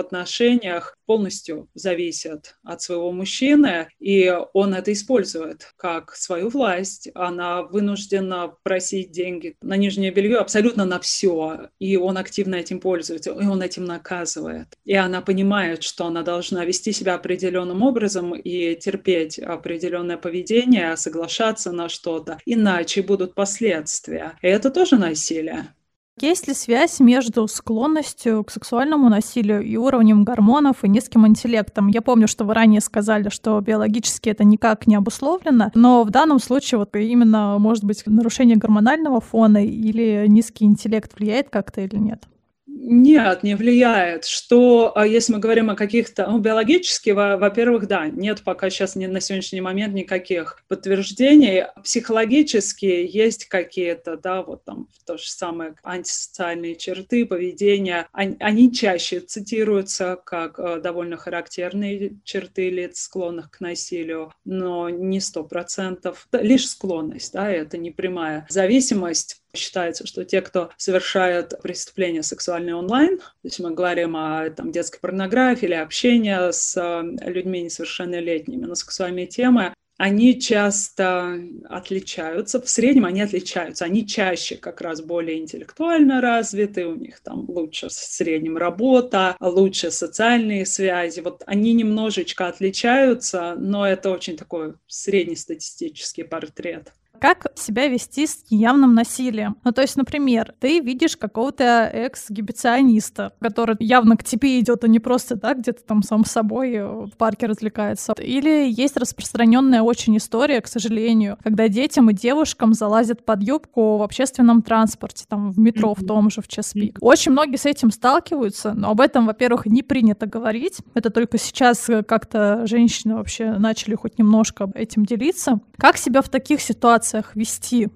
отношениях полностью зависит от своего мужчины, и он это использует как свою власть. Она вынуждена просить деньги на нижнее белье абсолютно на все, и он активно этим пользуется, и он этим наказывает. И она понимает, что она должна вести себя определенным образом и терпеть определенное поведение, соглашаться на что-то, иначе будут последствия. И это тоже насилие. Есть ли связь между склонностью к сексуальному насилию и уровнем гормонов и низким интеллектом? Я помню, что вы ранее сказали, что биологически это никак не обусловлено, но в данном случае вот именно, может быть, нарушение гормонального фона или низкий интеллект влияет как-то или нет? Нет, не влияет. Что, а если мы говорим о каких-то, ну, биологически, во-первых, да, нет пока сейчас не, на сегодняшний момент никаких подтверждений. Психологически есть какие-то, да, вот там то же самое антисоциальные черты, поведения. Они, они чаще цитируются как э, довольно характерные черты лиц, склонных к насилию, но не сто процентов. Лишь склонность, да, это не прямая зависимость Считается, что те, кто совершают преступления сексуальные онлайн, то есть мы говорим о там, детской порнографии или общении с э, людьми несовершеннолетними на сексуальные темы, они часто отличаются, в среднем они отличаются, они чаще как раз более интеллектуально развиты, у них там лучше в среднем работа, лучше социальные связи, вот они немножечко отличаются, но это очень такой среднестатистический портрет как себя вести с явным насилием. Ну, то есть, например, ты видишь какого-то экс-гибициониста, который явно к тебе идет, а не просто так, где-то там сам собой в парке развлекается. Или есть распространенная очень история, к сожалению, когда детям и девушкам залазят под юбку в общественном транспорте, там в метро в том же, в час пик. Очень многие с этим сталкиваются, но об этом, во-первых, не принято говорить. Это только сейчас как-то женщины вообще начали хоть немножко этим делиться. Как себя в таких ситуациях ситуациях вести?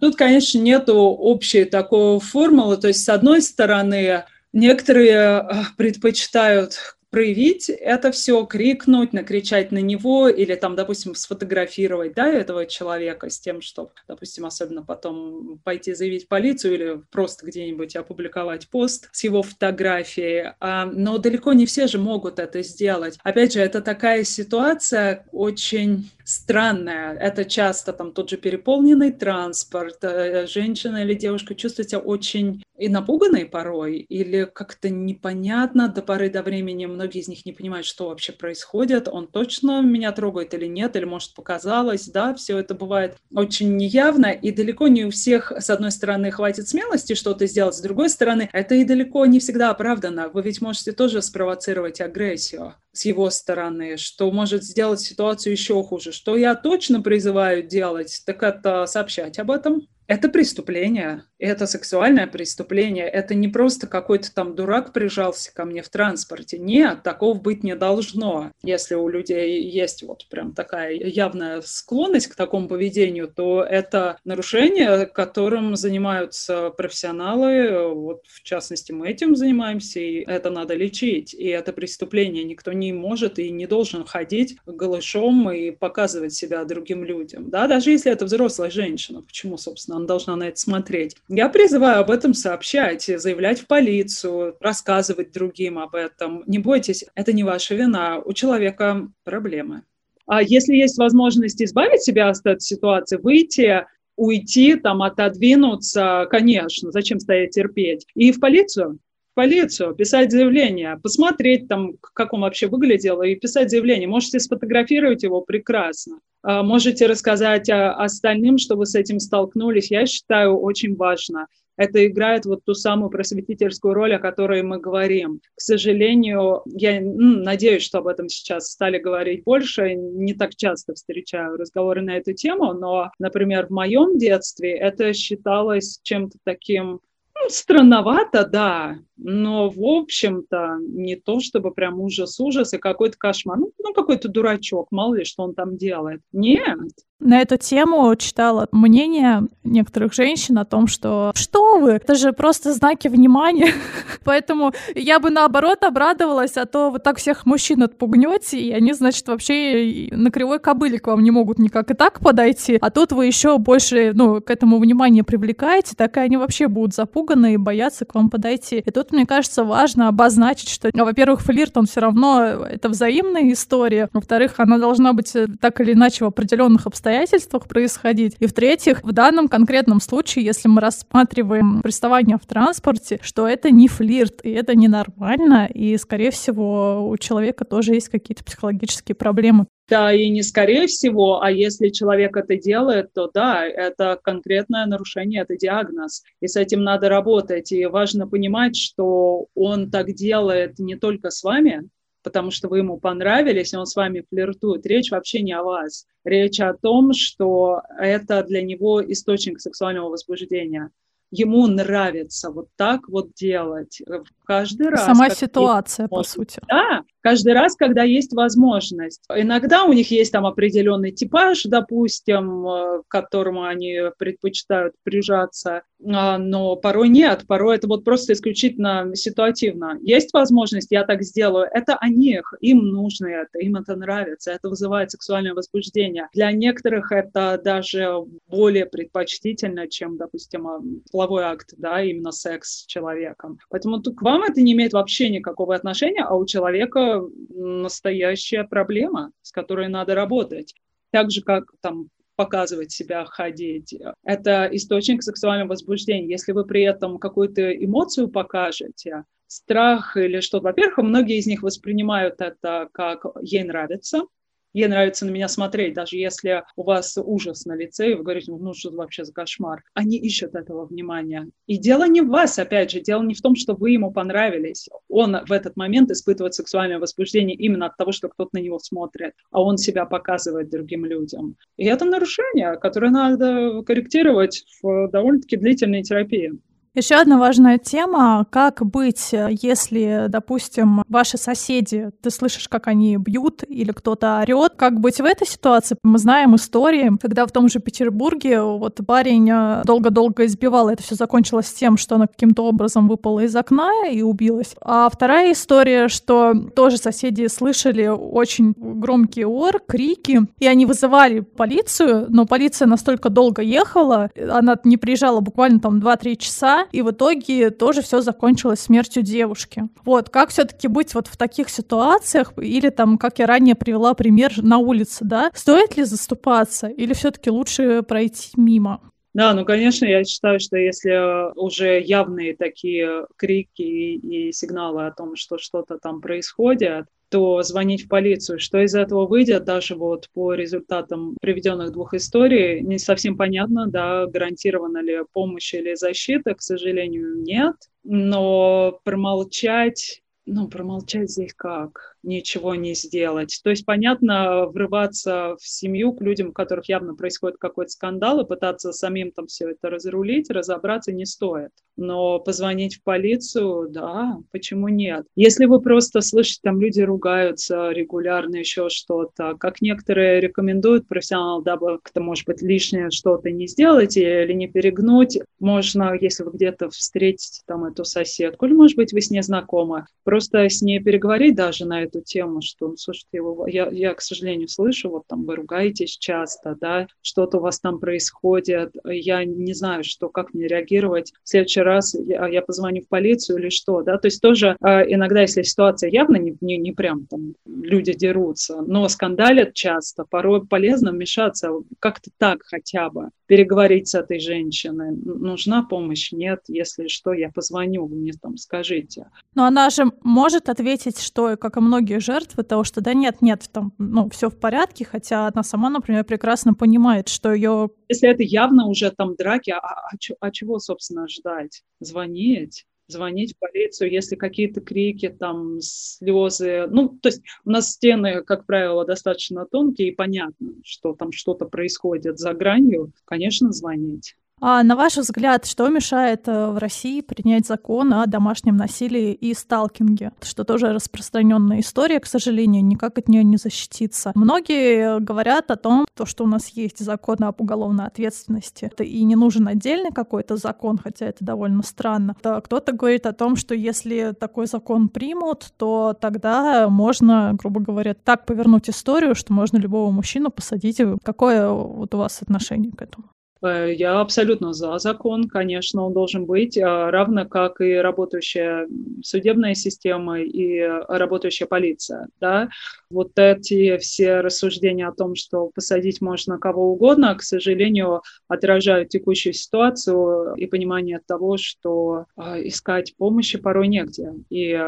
Тут, конечно, нету общей такой формулы. То есть, с одной стороны, некоторые э, предпочитают проявить это все, крикнуть, накричать на него или там, допустим, сфотографировать, да, этого человека с тем, чтобы, допустим, особенно потом пойти заявить полицию или просто где-нибудь опубликовать пост с его фотографией. А, но далеко не все же могут это сделать. Опять же, это такая ситуация очень странная. Это часто там тот же переполненный транспорт, э, женщина или девушка чувствует себя очень и напуганной порой, или как-то непонятно до поры до времени. Многие из них не понимают, что вообще происходит. Он точно меня трогает или нет, или может показалось, да, все это бывает очень неявно, и далеко не у всех, с одной стороны, хватит смелости что-то сделать, с другой стороны, это и далеко не всегда оправдано. Вы ведь можете тоже спровоцировать агрессию с его стороны, что может сделать ситуацию еще хуже. Что я точно призываю делать, так это сообщать об этом, это преступление, это сексуальное преступление, это не просто какой-то там дурак прижался ко мне в транспорте. Нет, такого быть не должно. Если у людей есть вот прям такая явная склонность к такому поведению, то это нарушение, которым занимаются профессионалы, вот в частности мы этим занимаемся, и это надо лечить, и это преступление. Никто не может и не должен ходить голышом и показывать себя другим людям, да, даже если это взрослая женщина. Почему, собственно, она должна на это смотреть. Я призываю об этом сообщать, заявлять в полицию, рассказывать другим об этом. Не бойтесь, это не ваша вина, у человека проблемы. А если есть возможность избавить себя от этой ситуации, выйти, уйти, там, отодвинуться, конечно, зачем стоять терпеть? И в полицию, полицию, писать заявление, посмотреть там, как он вообще выглядел, и писать заявление. Можете сфотографировать его прекрасно. А, можете рассказать остальным, что вы с этим столкнулись. Я считаю, очень важно. Это играет вот ту самую просветительскую роль, о которой мы говорим. К сожалению, я ну, надеюсь, что об этом сейчас стали говорить больше. Не так часто встречаю разговоры на эту тему, но, например, в моем детстве это считалось чем-то таким ну, странновато, да, но, в общем-то, не то чтобы прям ужас-ужас и какой-то кошмар. Ну, ну, какой-то дурачок, мало ли, что он там делает. Нет. На эту тему читала мнение некоторых женщин о том, что что вы, это же просто знаки внимания. Поэтому я бы наоборот обрадовалась, а то вы так всех мужчин отпугнете, и они, значит, вообще на кривой кобыле к вам не могут никак и так подойти, а тут вы еще больше, ну, к этому внимание привлекаете, так и они вообще будут запуганы и боятся к вам подойти. И тут мне кажется, важно обозначить, что, во-первых, флирт, он все равно это взаимная история. Во-вторых, она должна быть э, так или иначе в определенных обстоятельствах происходить. И в-третьих, в данном конкретном случае, если мы рассматриваем приставание в транспорте, что это не флирт, и это ненормально, и, скорее всего, у человека тоже есть какие-то психологические проблемы. Да, и не скорее всего, а если человек это делает, то да, это конкретное нарушение, это диагноз. И с этим надо работать. И важно понимать, что он так делает не только с вами, потому что вы ему понравились, и он с вами флиртует. Речь вообще не о вас. Речь о том, что это для него источник сексуального возбуждения ему нравится вот так вот делать каждый раз. Сама ситуация, по сути. Да, каждый раз, когда есть возможность. Иногда у них есть там определенный типаж, допустим, э, к которому они предпочитают прижаться, а, но порой нет, порой это вот просто исключительно ситуативно. Есть возможность, я так сделаю, это о них, им нужно это, им это нравится, это вызывает сексуальное возбуждение. Для некоторых это даже более предпочтительно, чем, допустим, а, половой акт, да, именно секс с человеком. Поэтому к вам это не имеет вообще никакого отношения, а у человека настоящая проблема, с которой надо работать. Так же, как там показывать себя, ходить. Это источник сексуального возбуждения. Если вы при этом какую-то эмоцию покажете, страх или что-то, во-первых, многие из них воспринимают это как ей нравится, ей нравится на меня смотреть, даже если у вас ужас на лице, и вы говорите, ну что это вообще за кошмар. Они ищут этого внимания. И дело не в вас, опять же, дело не в том, что вы ему понравились. Он в этот момент испытывает сексуальное возбуждение именно от того, что кто-то на него смотрит, а он себя показывает другим людям. И это нарушение, которое надо корректировать в довольно-таки длительной терапии. Еще одна важная тема, как быть, если, допустим, ваши соседи, ты слышишь, как они бьют или кто-то орет, как быть в этой ситуации? Мы знаем истории, когда в том же Петербурге вот парень э, долго-долго избивал, это все закончилось тем, что она каким-то образом выпала из окна и убилась. А вторая история, что тоже соседи слышали очень громкий ор, крики, и они вызывали полицию, но полиция настолько долго ехала, она не приезжала буквально там 2-3 часа, и в итоге тоже все закончилось смертью девушки. Вот, как все-таки быть вот в таких ситуациях, или там, как я ранее привела пример на улице, да, стоит ли заступаться, или все-таки лучше пройти мимо? Да, ну, конечно, я считаю, что если уже явные такие крики и сигналы о том, что что-то там происходит, то звонить в полицию. Что из этого выйдет, даже вот по результатам приведенных двух историй, не совсем понятно, да, гарантирована ли помощь или защита, к сожалению, нет. Но промолчать ну, промолчать здесь как? Ничего не сделать. То есть, понятно, врываться в семью к людям, у которых явно происходит какой-то скандал, и пытаться самим там все это разрулить, разобраться не стоит. Но позвонить в полицию, да, почему нет? Если вы просто слышите, там люди ругаются регулярно, еще что-то, как некоторые рекомендуют профессионал, дабы как-то, может быть, лишнее что-то не сделать или не перегнуть, можно, если вы где-то встретите там эту соседку, или, может быть, вы с ней знакомы, просто с ней переговорить даже на эту тему, что, ну, слушайте, я, я, к сожалению, слышу, вот там вы ругаетесь часто, да, что-то у вас там происходит, я не знаю, что, как мне реагировать. В следующий раз я, я позвоню в полицию или что, да, то есть тоже э, иногда, если ситуация явно не, не, не прям там люди дерутся, но скандалят часто, порой полезно вмешаться как-то так хотя бы, переговорить с этой женщиной. Нужна помощь? Нет. Если что, я позвоню, мне там скажите. Но она же может ответить, что, как и многие жертвы, того, что да нет, нет, там, ну, все в порядке, хотя она сама, например, прекрасно понимает, что ее... Если это явно уже там драки, а, а, а чего, собственно, ждать? Звонить? звонить в полицию, если какие-то крики, там, слезы. Ну, то есть у нас стены, как правило, достаточно тонкие, и понятно, что там что-то происходит за гранью, конечно, звонить. А на ваш взгляд, что мешает э, в России принять закон о домашнем насилии и сталкинге? Что тоже распространенная история, к сожалению, никак от нее не защититься. Многие говорят о том, то, что у нас есть закон об уголовной ответственности, и не нужен отдельный какой-то закон, хотя это довольно странно. То кто-то говорит о том, что если такой закон примут, то тогда можно, грубо говоря, так повернуть историю, что можно любого мужчину посадить. Какое вот у вас отношение к этому? Э, я абсолютно за закон, конечно, он должен быть, а, равно как и работающая судебная система и работающая полиция. Да? Вот эти все рассуждения о том, что посадить можно кого угодно, к сожалению, отражают текущую ситуацию и понимание того, что а, искать помощи порой негде. И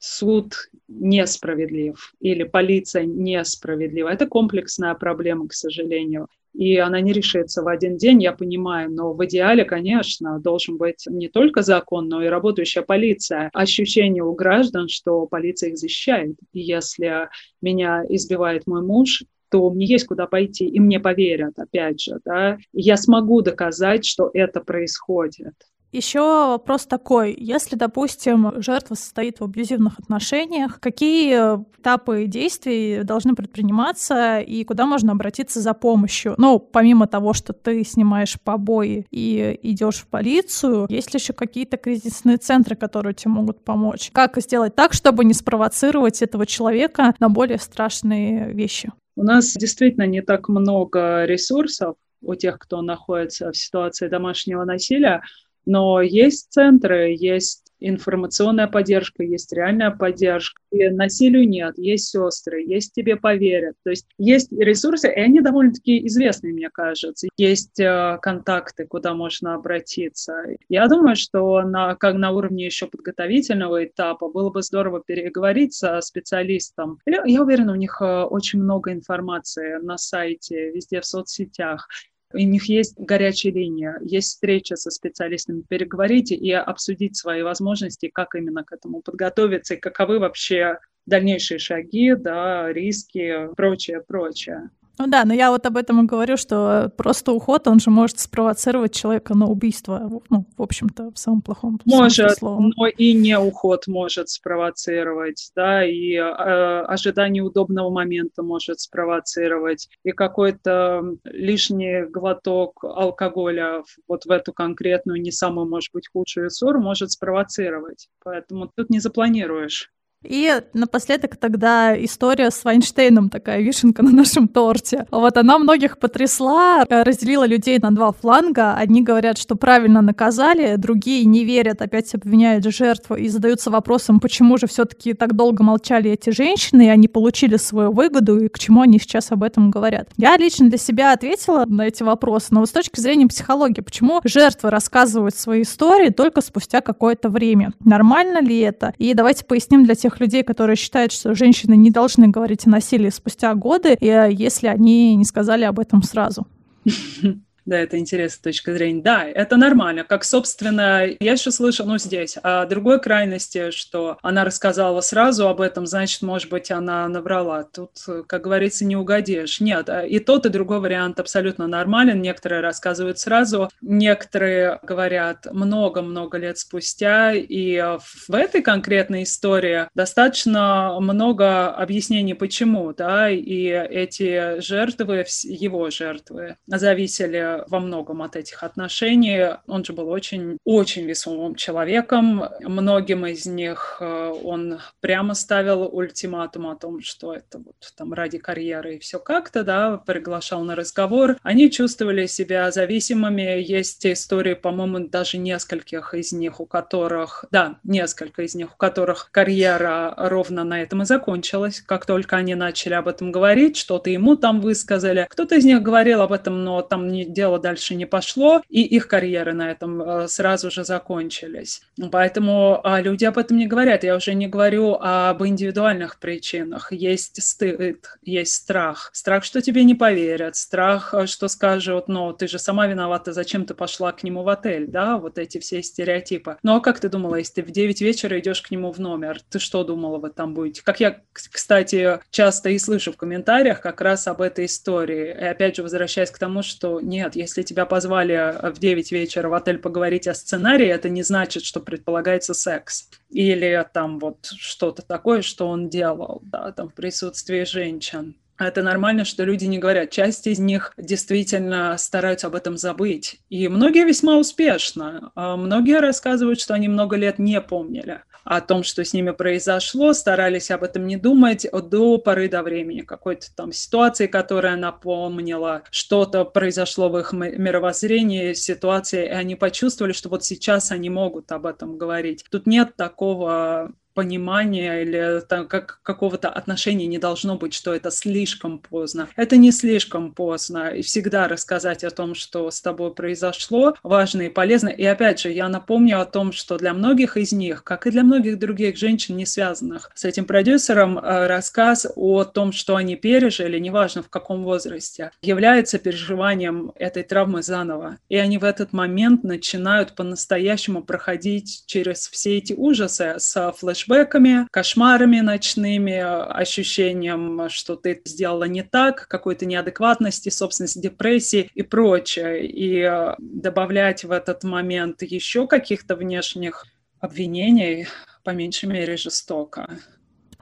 суд несправедлив или полиция несправедлива. Это комплексная проблема, к сожалению и она не решится в один день, я понимаю, но в идеале, конечно, должен быть не только закон, но и работающая полиция. Ощущение у граждан, что полиция их защищает. И если меня избивает мой муж, то мне есть куда пойти, и мне поверят, опять же, да, я смогу доказать, что это происходит. Еще вопрос такой. Если, допустим, жертва состоит в абьюзивных отношениях, какие этапы действий должны предприниматься и куда можно обратиться за помощью? Ну, помимо того, что ты снимаешь побои и идешь в полицию, есть ли еще какие-то кризисные центры, которые тебе могут помочь? Как сделать так, чтобы не спровоцировать этого человека на более страшные вещи? У нас действительно не так много ресурсов у тех, кто находится в ситуации домашнего насилия, но есть центры, есть информационная поддержка, есть реальная поддержка. И насилию нет, есть сестры, есть тебе поверят. То есть есть ресурсы, и они довольно-таки известные, мне кажется. Есть э, контакты, куда можно обратиться. Я думаю, что на, как на уровне еще подготовительного этапа было бы здорово переговорить со специалистом. Я уверена, у них э, очень много информации на сайте, везде в соцсетях. У них есть горячая линия, есть встреча со специалистами, переговорите и обсудить свои возможности, как именно к этому подготовиться и каковы вообще дальнейшие шаги, да, риски, прочее, прочее. Ну да, но я вот об этом и говорю, что просто уход, он же может спровоцировать человека на убийство, ну, в общем-то, в самом плохом Может, но и не уход может спровоцировать, да, и э, ожидание удобного момента может спровоцировать, и какой-то лишний глоток алкоголя вот в эту конкретную, не самую, может быть, худшую ссору может спровоцировать. Поэтому тут не запланируешь. И напоследок тогда история с Вайнштейном, такая вишенка на нашем торте. Вот она многих потрясла, разделила людей на два фланга. Одни говорят, что правильно наказали, другие не верят, опять обвиняют жертву и задаются вопросом, почему же все-таки так долго молчали эти женщины, и они получили свою выгоду, и к чему они сейчас об этом говорят. Я лично для себя ответила на эти вопросы, но вот с точки зрения психологии, почему жертвы рассказывают свои истории только спустя какое-то время? Нормально ли это? И давайте поясним для тех, тех людей, которые считают, что женщины не должны говорить о насилии спустя годы, э, если они не сказали об этом сразу. Да, это интересная точка зрения. Да, это нормально. Как, собственно, я еще слышала, ну, здесь, о другой крайности, что она рассказала сразу об этом, значит, может быть, она набрала. Тут, как говорится, не угодишь. Нет, и тот, и другой вариант абсолютно нормален. Некоторые рассказывают сразу, некоторые говорят много-много лет спустя. И в этой конкретной истории достаточно много объяснений, почему, да, и эти жертвы, его жертвы, зависели во многом от этих отношений. Он же был очень, очень весомым человеком. Многим из них э, он прямо ставил ультиматум о том, что это вот там ради карьеры и все как-то, да, приглашал на разговор. Они чувствовали себя зависимыми. Есть истории, по-моему, даже нескольких из них, у которых, да, несколько из них, у которых карьера ровно на этом и закончилась. Как только они начали об этом говорить, что-то ему там высказали. Кто-то из них говорил об этом, но там не, дело дальше не пошло, и их карьеры на этом э, сразу же закончились. Поэтому а, люди об этом не говорят. Я уже не говорю об индивидуальных причинах. Есть стыд, есть страх. Страх, что тебе не поверят, страх, э, что скажут, ну, ты же сама виновата, зачем ты пошла к нему в отель, да, вот эти все стереотипы. Ну, а как ты думала, если ты в 9 вечера идешь к нему в номер, ты что думала, вы там будете? Как я, кстати, часто и слышу в комментариях как раз об этой истории. И опять же, возвращаясь к тому, что нет, если тебя позвали в 9 вечера в отель поговорить о сценарии, это не значит, что предполагается секс. Или там вот что-то такое, что он делал, да, там в присутствии женщин. Это нормально, что люди не говорят. Часть из них действительно стараются об этом забыть. И многие весьма успешно. А многие рассказывают, что они много лет не помнили о том, что с ними произошло, старались об этом не думать до поры до времени, какой-то там ситуации, которая напомнила, что-то произошло в их мировоззрении, ситуации, и они почувствовали, что вот сейчас они могут об этом говорить. Тут нет такого понимания или как, какого-то отношения не должно быть, что это слишком поздно. Это не слишком поздно. И всегда рассказать о том, что с тобой произошло, важно и полезно. И опять же, я напомню о том, что для многих из них, как и для многих других женщин, не связанных с этим продюсером, э, рассказ о том, что они пережили, неважно в каком возрасте, является переживанием этой травмы заново. И они в этот момент начинают по-настоящему проходить через все эти ужасы с флеш флешбеками, кошмарами ночными, ощущением, что ты сделала не так, какой-то неадекватности, собственности, депрессии и прочее. И э, добавлять в этот момент еще каких-то внешних обвинений, по меньшей мере, жестоко.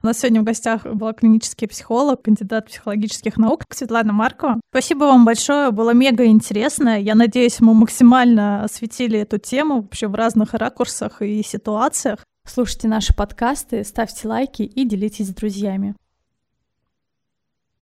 У нас сегодня в гостях была клинический психолог, кандидат психологических наук Светлана Маркова. Спасибо вам большое, было мега интересно. Я надеюсь, мы максимально осветили эту тему вообще в разных ракурсах и ситуациях. Слушайте наши подкасты, ставьте лайки и делитесь с друзьями.